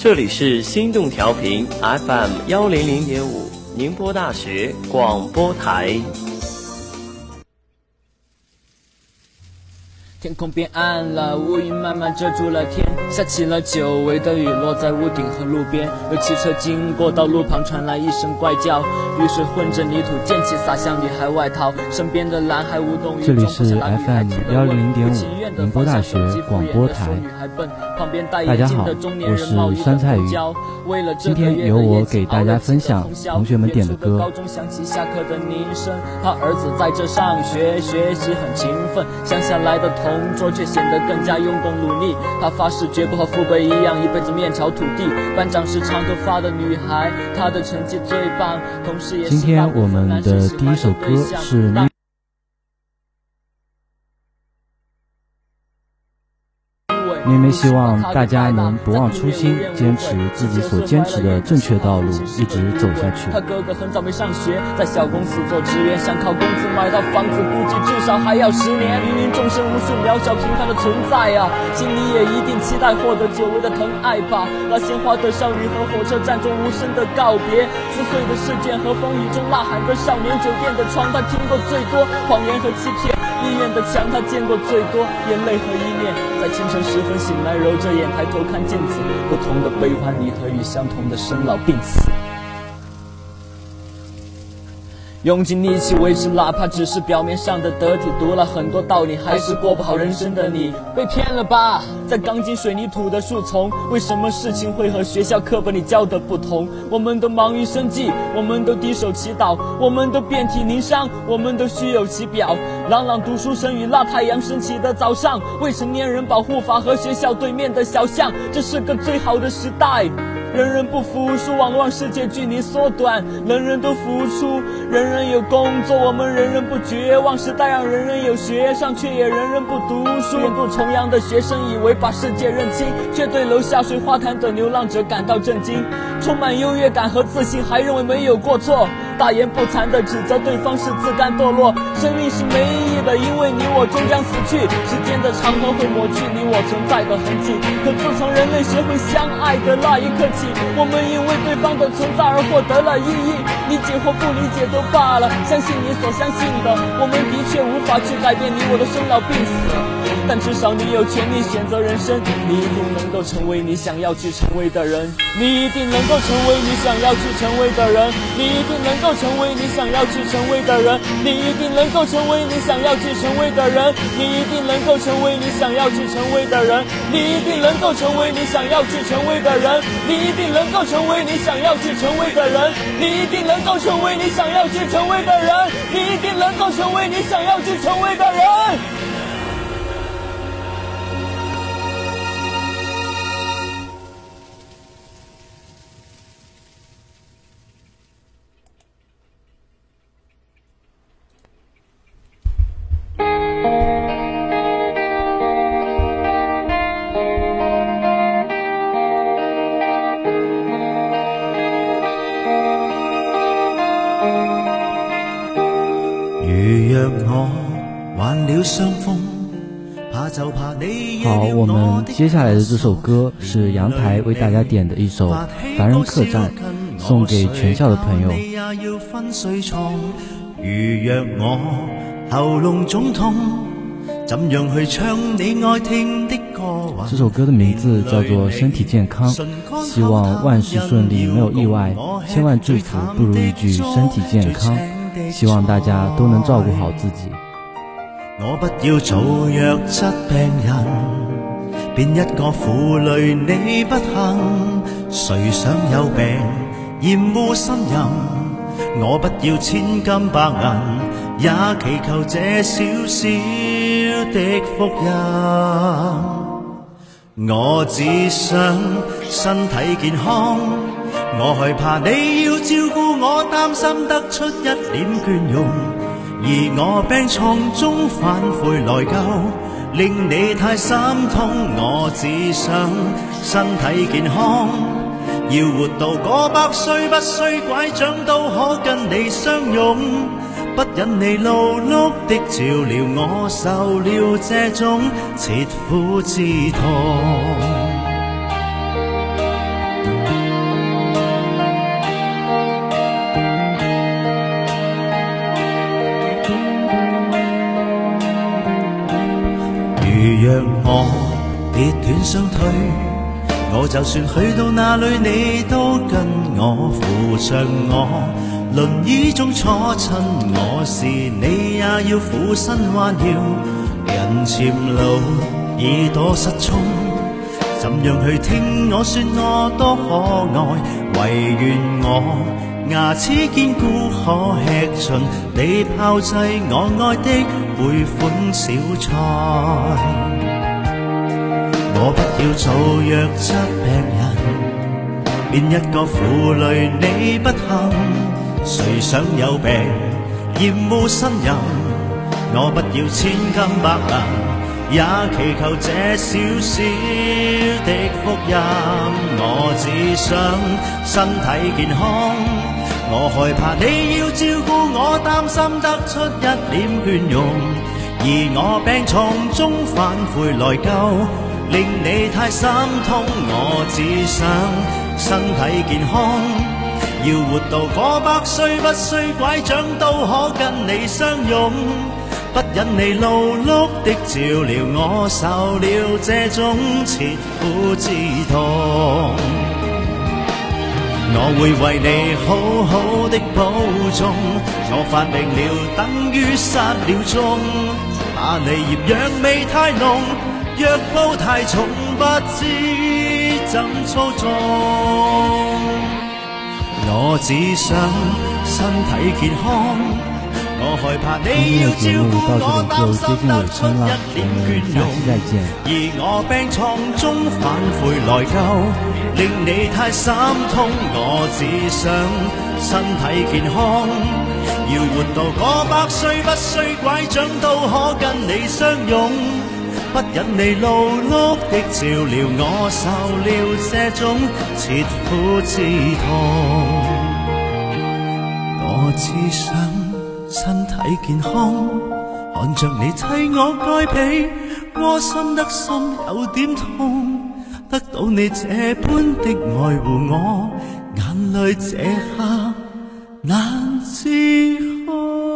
这里是心动调频 FM 幺零零点五，宁波大学广播台。天空变暗了，乌云慢慢遮住了天，下起了久违的雨，落在屋顶和路边。有汽车经过，道路旁传来一声怪叫，雨水混着泥土，溅起洒向女孩外套。身边的男孩无动于衷。这里是 FM 幺零零点五宁波大学广播台。大家好，我是酸菜鱼。今天由我给大家分享同学们点的歌。高中响起下课的铃声，他儿子在这上学，学习很勤奋。乡下来的同。同桌却显得更加用功努力。他发誓绝不和富贵一样，一辈子面朝土地。班长是长头发的女孩，她的成绩最棒，同时也是今天我们的第一首歌妹希望大家能不忘初心，坚持自己所坚持的正确道路，一直走下去。他哥哥很早没上学，在小公司做职员，想靠工资买套房子，估计至少还要十年。芸芸众生无数渺小平凡的存在啊，心里也一定期待获得久违的疼爱吧。那鲜花的少女和火车站中无声的告别，撕碎的试卷和风雨中呐喊的少年，酒店的床他听过最多，谎言和欺骗。医院的墙，他见过最多眼泪和依恋。在清晨时分醒来，揉着眼抬头看镜子，不同的悲欢离合与相同的生老病死。用尽力气维持，哪怕只是表面上的得体。读了很多道理，还是过不好人生的你，被骗了吧？在钢筋水泥土的树丛，为什么事情会和学校课本里教的不同？我们都忙于生计，我们都低手祈祷，我们都遍体鳞伤，我们都虚有其表。朗朗读书声与那太阳升起的早上，未成年人保护法和学校对面的小巷，这是个最好的时代。人人不服输，往往世界距离缩短。人人都付出，人人有工作，我们人人不绝望。时代让人人有学上，却也人人不读书。远渡重洋的学生以为把世界认清，却对楼下水花坛的流浪者感到震惊。充满优越感和自信，还认为没有过错。大言不惭地指责对方是自甘堕落，生命是没意义的，因为你我终将死去。时间的长河会抹去你我存在的痕迹。可自从人类学会相爱的那一刻起，我们因为对方的存在而获得了意义。理解或不理解都罢了，相信你所相信的，我们的确无法去改变你我的生老病死。但至少你有权利选择人生，你一定能够成为你想要去成为的人，你一定能够成为你想要去成为的人，你一定能够成为你想要去成为的人，你一定能够成为你想要去成为的人，你一定能够成为你想要去成为的人，你一定能够成为你想要去成为的人，你一定能够成为你想要去成为的人，你一定能够成为你想要去成为的人，你一定能够成为你想要去成为的人。好，我们接下来的这首歌是阳台为大家点的一首《凡人客栈》，送给全校的朋友。这首歌的名字叫做《身体健康》，希望万事顺利，没有意外，千万祝福不如一句身体健康，希望大家都能照顾好自己。我不要做弱质病人，变一个负累你不幸。谁想有病厌恶呻吟？我不要千金百银，也祈求这小小的福音。我只想身体健康，我害怕你要照顾我，担心得出一脸倦容。而我病床中反悔内疚，令你太心痛。我只想身体健康，要活到过百岁，不需拐杖都可跟你相拥。不忍你劳碌的照料，我受了这种切肤之痛。相退，我就算去到哪里，你都跟我扶着我。轮椅中坐衬我时，你也要俯身弯腰。人渐老，耳朵失聪，怎样去听我说我多可爱？唯愿我牙齿坚固，可吃尽你炮制我爱的每款小菜。要做弱质病人，变一个负累你不幸。谁想有病厌恶呻吟？我不要千金百银，也祈求这小小的福音。我只想身体健康，我害怕你要照顾我，担心得出一脸倦容，而我病床中反悔内疚。令你太心痛，我只想身体健康，要活到过百岁，不需拐杖都可跟你相拥，不忍你劳碌的照料，我受了这种切肤之痛。我会为你好好的保重，我发病了等于失了踪，怕你嫌养味太浓。若步太重，不知怎操纵。我只想身体健康，我害怕你要照顾我，担心得出一脸倦容。而我病床中反悔内疚，令你太心痛。我只想身体健康，要活到过百岁，不需拐杖都可跟你相拥。不忍你劳碌的照料，我受了这种切肤之痛。我只想身体健康，看着你替我盖被，窝心得心有点痛。得到你这般的爱护我，眼泪这刻难自控。